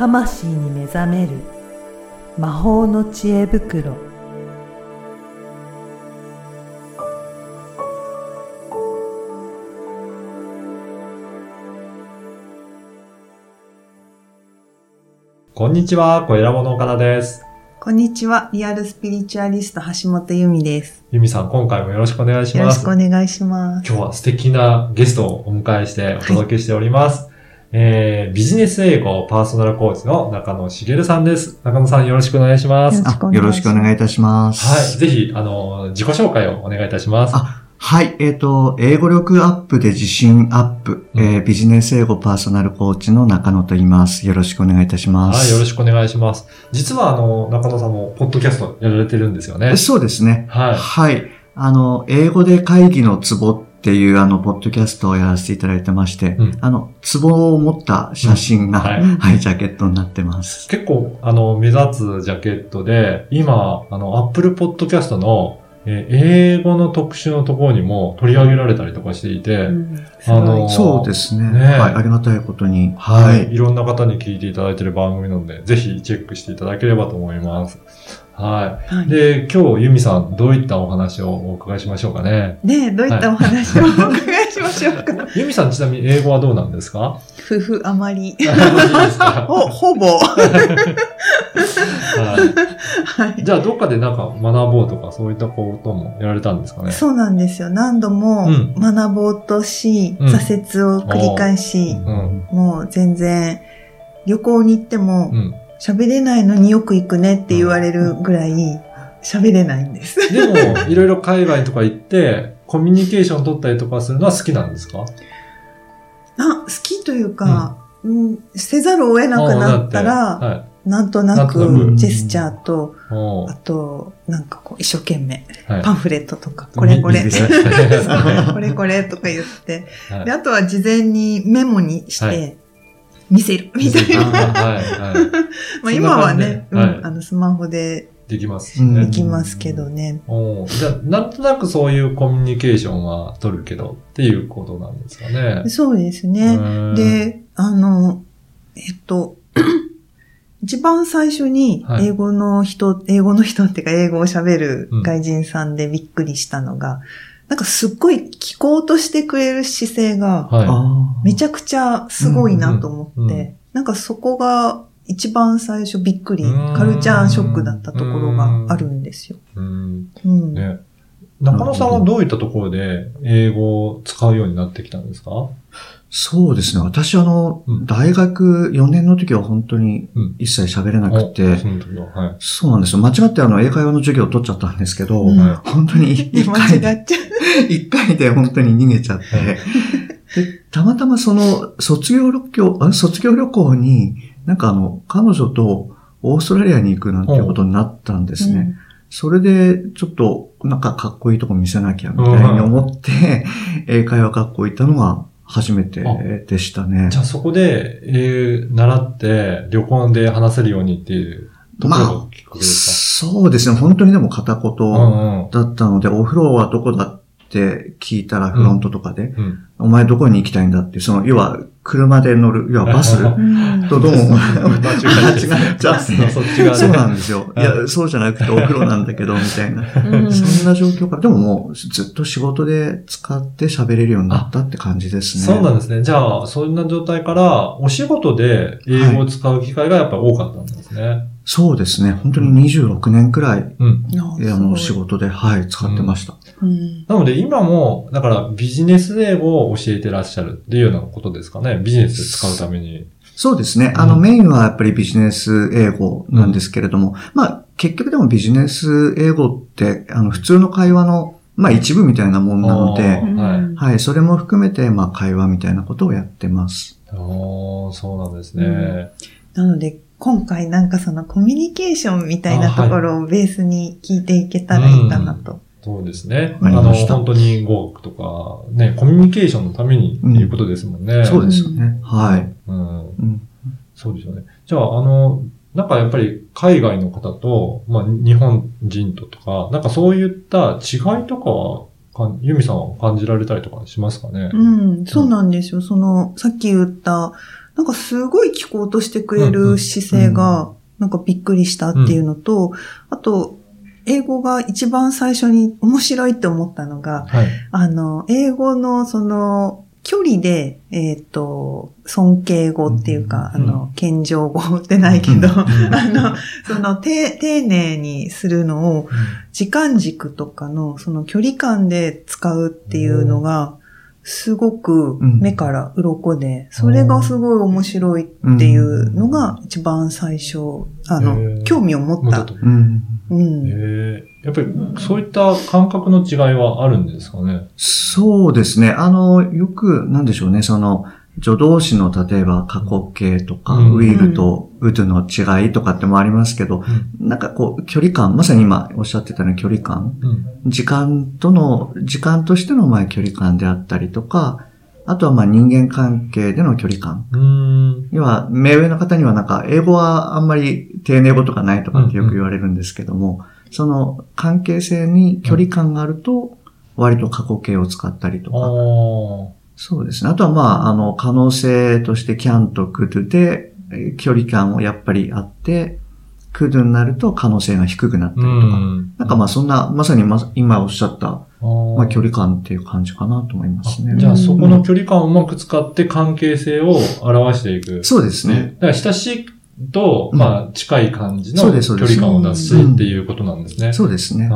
魂に目覚める魔法の知恵袋こんにちは、小ラボの岡田です。こんにちは。リアルスピリチュアリスト橋本由美です。ゆみさん、今回もよろしくお願いしよろします。くお願いします。今日は素敵なゲストをお迎えしてお届けしております。えー、ビジネス英語パーソナルコーチの中野茂さんです。中野さんよろしくお願いします。よろしくお願いしますあよろしくお願いいたします。はい。ぜひ、あの、自己紹介をお願いいたします。あはい。えっ、と、英語力アップで自信アップ、うんえービジネス英語パーソナルコーチの中野と言います。よろしくお願いいたします。はい、よろしくお願いします。実は、あの、中野さんも、ポッドキャストやられてるんですよね。そうですね。はい。はい。あの、英語で会議のツボっていうあの、ポッドキャストをやらせていただいてまして、うん。あの、ツボを持った写真が、うん。はい。はい、ジャケットになってます。結構、あの、目立つジャケットで、今、あの、Apple Podcast の、えー英語の特集のところにも取り上げられたりとかしていて、うんあのそうですね。ねはい。ありがたいことに。は。はいい。いろんな方に聞いていただいている番組なので、ぜひチェックしていただければと思います。は。はいい。で、今日、ユミさん、どういったお話をお伺いしましょうかね？ねえどういったお話をお伺いしましょうか。ユミさん、ちなみに英語はどうなんですか？夫婦あまり。ほ、ほぼ。はいはい。じゃあ、どっかでなんか学ぼうとか、そういったこともやられたんですかね？そうなんですよ。何度もうん学ぼうとし、うん挫折を繰り返し、うん。もう全然旅行に行ってもうん。喋れないのによく行くねって言われるぐらい喋れないんです。でも、いろいろ海外とか行って、コミュニケーション取ったりとかするのは好きなんですか？あ、好きというか、うん、せざるを得なくなったら、あはい。なんとなくく。ジェスチャーと、おあと、なんかこう、一生懸命、はい。パンフレットとか、これこれ、これこれとか言って、あとは事前にメモにしはて、見せるみたいな。まあ今はね、うん、あの、スマホで。できますで。きますけどね。じゃあ、なんとなくそういうコミュニケーションは取るけどっていうことなんですかね。そうですね。うん、で、あの、えっと、一番最初にはい英語の人、英語の人っていうか英語を喋る外人さんでびっくりしたのが、なんかすっごい聞こうとしてくれる姿勢がはあーめちゃくちゃすごいなと思って、うんうんうんなんかそこが一番最初びっくりうん、カルチャーショックだったところがあるんですよ。い。うん。うん。ね。中野さんはどういったところで英語を使うようになってきたんですか？そうですね。私あの、うん大学4年の時は本当にうん。一切喋れなくて、その時は、はい。そうなんですよ。間違ってあの、英会話の授業を取っちゃったんですけど、うんは本当に 一間回で、違っちゃう。一回で本当に逃げちゃって、で、たまたまその、卒業旅行、あ卒業旅行に、なんかあの、彼女とオーストラリアに行くなんていうことになったんですね。それで、ちょっと、なんかかっこいいとこ見せなきゃみたいに思って、英会話学校行ったのが初めてでしたねじ。ゃあそこで、えー、習って旅行で話せるようにっていうところがきっかけですそうですね。本当にでも片言か、うんうんだったので、お風呂はどこだって聞いたらフロントとかで、うん。お前どこに行きたいんだってその、要は、車で乗る、要はバス？うんとどうも、間違ちゃそうなんですよ。いはいや、そうじゃなくてお風呂なんだけど、みたいな。うんそんな状況から、でももうずっと仕事で使って喋れるようになったって感じですね。そうなんですね。じゃあ、そんな状態から、お仕事で英語を使う機会がやっぱり多かったんですね。そうですね。本当に26年くらい、うん。あの、仕事で、はい、使ってました。うんなので今も、だからビジネス英語を教えてらっしゃるっていうようなことですかね？ビジネスで使うために。そうですね。あの、うんメインはやっぱりビジネス英語なんですけれども、まあ、結局でもビジネス英語って、あの、普通の会話の、まあ、一部みたいなもんなのではいうんはい、それも含めて、まあ、会話みたいなことをやってます。ああ、そうなんですね。なので、今回なんかそのコミュニケーションみたいなところをベースに聞いていけたらいいかなと。そうですね。あの、本当に語学とか、ね、コミュニケーションのためにっていうことですもんね。そうですよね。はい。うん。うんそうですよね。じゃあ、あの、なんかやっぱり海外の方と、まあ、日本人ととか、なんかそういった違いとかは、かユミさんは感じられたりとかしますかね？うん、そうなんですよ。その、さっき言った、なんかすごい聞こうとしてくれる姿勢が、なんかびっくりしたっていうのと、あと、英語が一番最初に面白いって思ったのが、はい。あの、英語のその、距離で、えっ、と、尊敬語っていうか、うんあの、謙譲語ってないけど、うん あの、その、て丁寧にするのを、時間軸とかの、その距離感で使うっていうのが、すごく目から鱗で、それがすごい面白いっていうのが一番最初、あへの、ー興味を持った。うん。うん。ええやっぱりそういった感覚の違いはあるんですかね？そうですね。あの、よく、なんでしょうね、その、助動詞の例えば過去形とか、うん。ウィルとウドの違いとかってもありますけど、なんかこう、距離感、まさに今おっしゃってたような距離感、うん。時間との、時間としてのまあ距離感であったりとか、あとはまあ人間関係での距離感。要は、目上の方にはなんか、英語はあんまり丁寧語とかないとかってよく言われるんですけども、その関係性に距離感があると、割と過去形を使ったりとか。ー。そうですね。あとはまあ、あの、可能性として can と could で、えー距離感をやっぱりあって、could になると可能性が低くなったりとか。ん。なんかまあそんな、まさにま今おっしゃった、まあ距離感っていう感じかなと思いますね。じゃあそこの距離感をうまく使って関係性を表していく。そうですね。だから親しいと、うんまあ近い感じの距離感を出すっていうことなんですね。そうですね。じ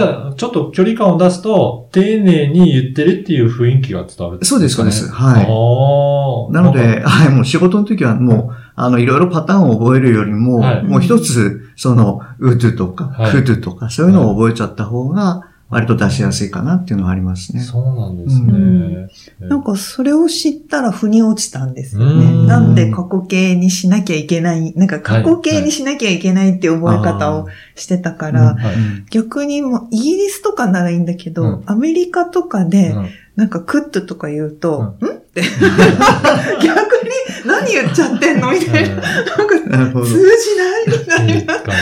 ゃあ、ちょっと距離感を出すと、丁寧に言ってるっていう雰囲気が伝わる、そうです、そうです。い。はい。なので、はい、もう仕事の時はもう、あの、いろいろパターンを覚えるよりも、はいもう一つ、その、うどとか、はいくどとか、そういうのを覚えちゃった方が、割と出しやすいかなっていうのはありますね。そうなんですうん。ね。なんかそれを知ったら腑に落ちたんですようん。ね。なんで過去形にしなきゃいけない、なんか過去形にしなきゃいけないって覚え方をしてたから、逆にもうイギリスとかならいいんだけど、うん。アメリカとかで、うん。なんかクットとか言うと、うん。って。逆 に何言っちゃってんのみたいな。なんか。通じないみたいな感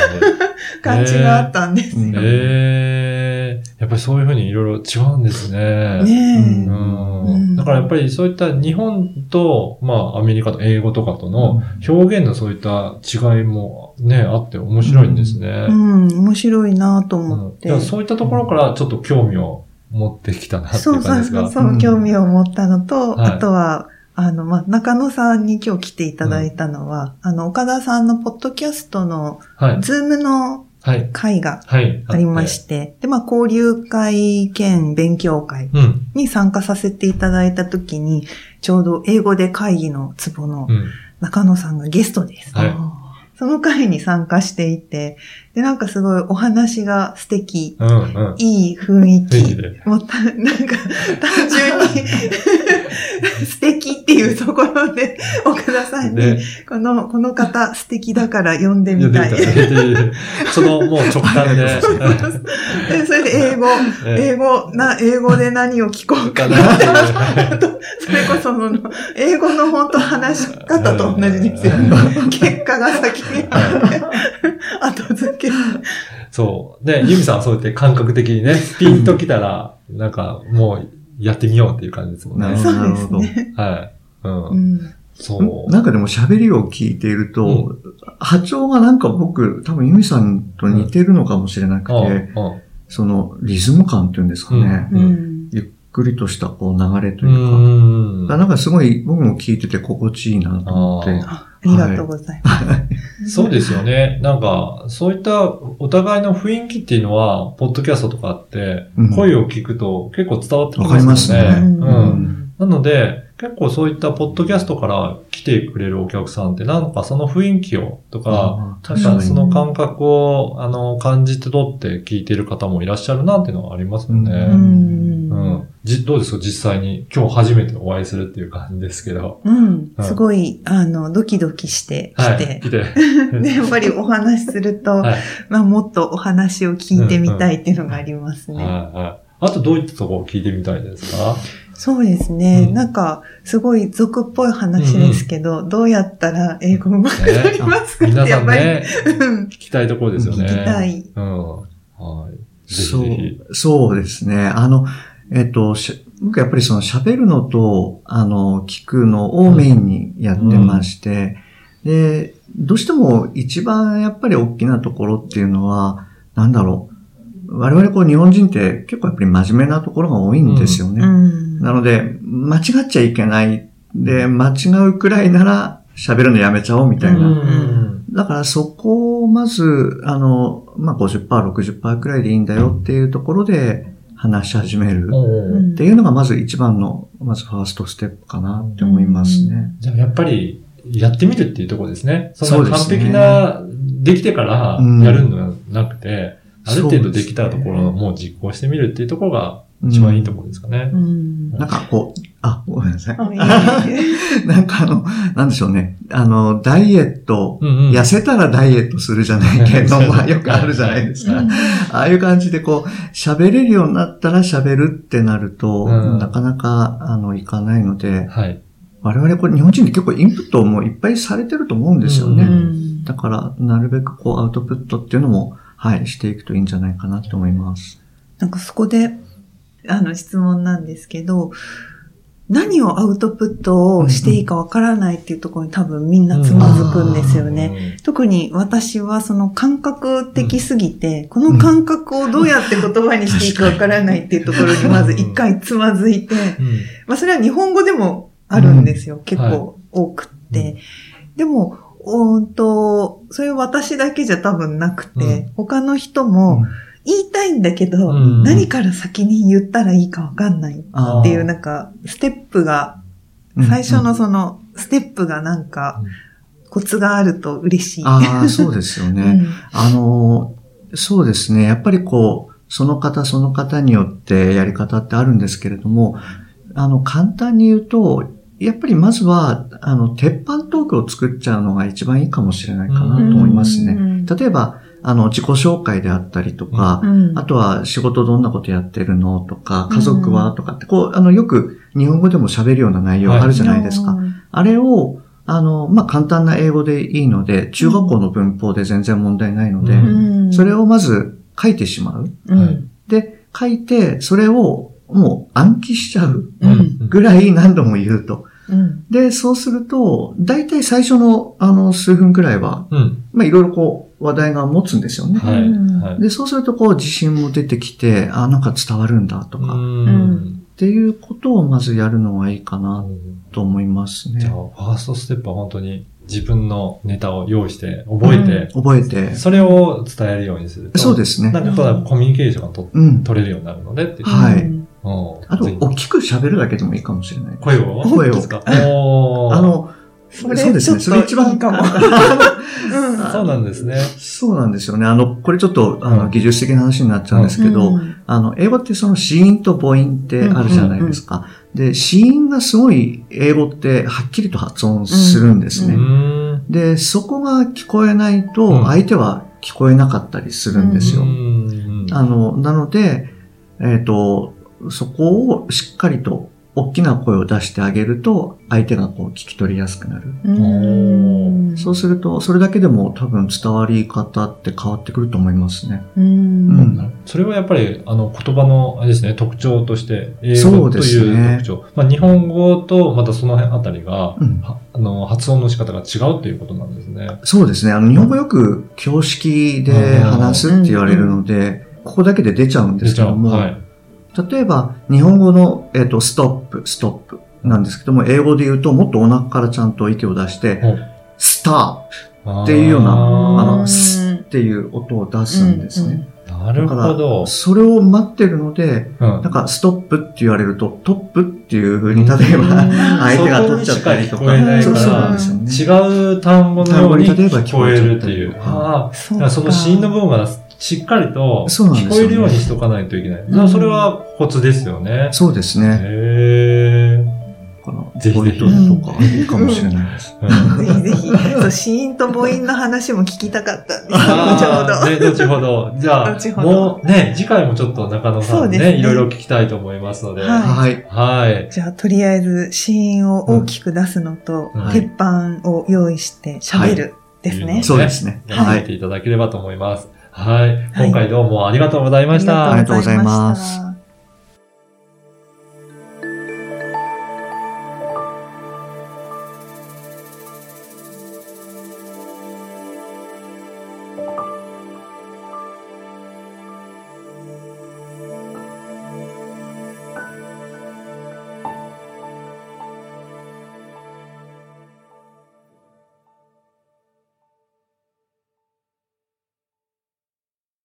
感じがあったんですうんよ。じ。ええやっぱりそういうふうにいろいろ違うんですね。ねえ。うんうんだからやっぱりそういった日本と、まあアメリカと英語とかとの表現のそういった違いもね、あって面白いんですねう。ん、面白いなと思って。うんそういったところからちょっと興味を持ってきたなっていそうう感じですか？そうそう、うん興味を持ったのと、はいあとは、あの、まあ、中野さんに今日来ていただいたのは、あの、岡田さんのポッドキャストの、はい。ズームのはい。会がはい。ありまして、で、まあ、交流会兼勉強会うん。に参加させていただいたときに、ちょうど英語で会議のツボのうん。中野さんがゲストです。はいその会に参加していて、で、なんかすごいお話が素敵、うん。うん。いい雰囲気。もうた、なんか、単純に素敵っていうところで、岡田さんに、で、この、この方素敵だから呼んでみたい。そのもう直感で。でそれで英語、え英語、な、英語で何を聞こうかかな。それこそその、英語の本当話し方と同じですよね。結果が先にあって、後付け。そう。で、ユミさんはそうやって感覚的にね、ピンときたら、なんかもうやってみようっていう感じですもんね。なるほどそうですね。はい。うん。うん。そう。なんかでも喋りを聞いていると、波長がなんか僕、多分ユミさんと似てるのかもしれなくうんて、うんそのリズム感っていうんですかね。うんうん。ゆっくりとしたこう流れとういうか。んだからなんかすごい僕も聞いてて心地いいなと思って。あありがとうございます。そうですよね。なんか、そういったお互いの雰囲気っていうのは、ポッドキャストとかってうん、声を聞くと結構伝わってきわかりますね。ねう。うんん。なので、結構そういったポッドキャストから来てくれるお客さんって、なんかその雰囲気をとか、その感覚を、あの、感じて取って聞いてる方もいらっしゃるなっていうのはありますよね。ううん。ん。じ、どうですか？実際に。今日初めてお会いするっていう感じですけど。うんうんすごい、あの、ドキドキしてきはい。て来。て。で、やっぱりお話しすると、はい。まあ、もっとお話を聞いてみたいっていうのがありますね。はい。はい。あとどういったところを聞いてみたいですか？そうですね。うんなんか、すごい俗っぽい話ですけど、どうやったら英語上手くなりますかって、皆さやっぱり、んね、うん聞きたいところですよね。聞きたい。うん。はい。ぜひそぜひ。う、そうですね。あの、えっと、し僕やっぱりその喋るのと、あの、聞くのをメインにやってまして、で、どうしても一番やっぱり大きなところっていうのは、なんだろう。我々こう日本人って結構やっぱり真面目なところが多いんですよね。うんなので、間違っちゃいけない。で、間違うくらいなら喋るのやめちゃおうみたいな。うんだからそこをまず、あの、まあ、50%、60%くらいでいいんだよっていうところで話し始めるっていうのがまず一番の、まずファーストステップかなって思いますね。じゃあやっぱり、やってみるっていうところですね。そそうですねの完璧な、できてからうんやるのではなくて、ある程度できたところをもう実行してみるっていうところが一番いいところですかね。うんなんかこう、あ、ごめんなさい。なんかあの、なんでしょうね。あの、ダイエット、うんうん痩せたらダイエットするじゃないけど、まあよくあるじゃないですか。うんああいう感じでこう、喋れるようになったら喋るってなると、うんなかなか、あの、いかないので、はい。我々これ日本人って結構インプットもいっぱいされてると思うんですよね。うんだから、なるべくこう、アウトプットっていうのも、はい、していくといいんじゃないかなと思います。なんかそこで、あの質問なんですけど、何をアウトプットをしていいかわからないっていうところに多分みんなつまずくんですよね。特に私はその感覚的すぎて、この感覚をどうやって言葉にしていいかわからないっていうところにまず一回つまずいて、うん。まあそれは日本語でもあるんですよ。結構多くって。でも、おーんと、それ私だけじゃ多分なくて、他の人も言いたいんだけど、うん何から先に言ったらいいかわかんないあっていうなんか、ステップが、最初のそのステップがなんかうん、コツがあると嬉しい。ああ、そうですよね。うんあの、そうですね。やっぱりこう、その方その方によってやり方ってあるんですけれども、あの、簡単に言うと、やっぱりまずは、あの、鉄板トークを作っちゃうのが一番いいかもしれないかなと思いますね。うん例えば、あの、自己紹介であったりとか、うん。あとは仕事どんなことやってるのとか、家族はとかって、こう、あの、よく日本語でも喋るような内容あるじゃないですか。うん。あれを、あの、まあ、簡単な英語でいいので、中学校の文法で全然問題ないので、うん。それをまず書いてしまう。うん。で、書いて、それをもう暗記しちゃううん。ぐらい何度も言うと。うんで、そうすると、大体最初の、あの、数分くらいは、うん。まあ、いろいろこう、話題が持つんですよね。はい。で、そうすると、こう、自信も出てきて、あ、なんか伝わるんだとか、っうんていうことをまずやるのがいいかなと思いますね。じゃあ、ファーストステップは本当に自分のネタを用意して、覚えて、覚えて。それを伝えるようにすると。そうですね。なんか、コミュニケーションがとうん。取れるようになるのでっていう。はいうんうんあと大きく喋るだけでもいいかもしれない。声を？声をですか？あの、それそうですね。それ一番いいかもうん そうなんですね。そうなんですよね。あの、これちょっと、あの、うん技術的な話になっちゃうんですけど、うんあの、英語ってその子音と母音ってあるじゃないですか。で、子音がすごい英語ってはっきりと発音するんですうね。ん。で、そこが聞こえないうんと、相手は聞こえなかったりするんですよ。うんあの、なので、えっ、と、そこをしっかりと大きな声を出してあげると、相手がこう聞き取りやすくなる。うんそうすると、それだけでも多分伝わり方って変わってくると思いますね。うんうんそれはやっぱり、あの、言葉の、あれですね、特徴として、英そう語とですねいう特徴。まあ、日本語と、またその辺あたりが、うんはあの、発音の仕方が違うということなんですね。そうですね。あの、日本語よく教式で話すって言われるので、ここだけで出ちゃうんですけども、はい。例えば、日本語の、えっ、と、ストップ、ストップなんですけども、英語で言うと、もっとお腹からちゃんと息を出して、スタッっていうようなあのうん。プっていう音を出すんですね。なるほだど。それを待ってるので、うん。なんか、ストップって言われると、トップっていう風に、例えば、うん。相手が取っちゃったりとか、そうそうなんですよね。違う単語のように単語に例えば聞こえるっていう。聞こえちゃったりとかああ、そうだからその子音の部分がしっかりと聞こえるようにしとかないといけない。だからそれはコツですよね。そうですね。へだからぜひぜひととかいいかもしれないです。ぜひぜひ。そう、子音と母音の話も聞きたかったんですよ、ちょうあーど。ね、後ほど。じゃあもうね、次回もちょっと中野さんね、ねいろいろ聞きたいと思いますので。はいはい。はい。じゃあ、とりあえず、子音を大きく出すのと、うん鉄板を用意して喋るですね。そうですね。やってはい。みていただければと思います。はい。今回どうもありがとうございました。ありがとうございます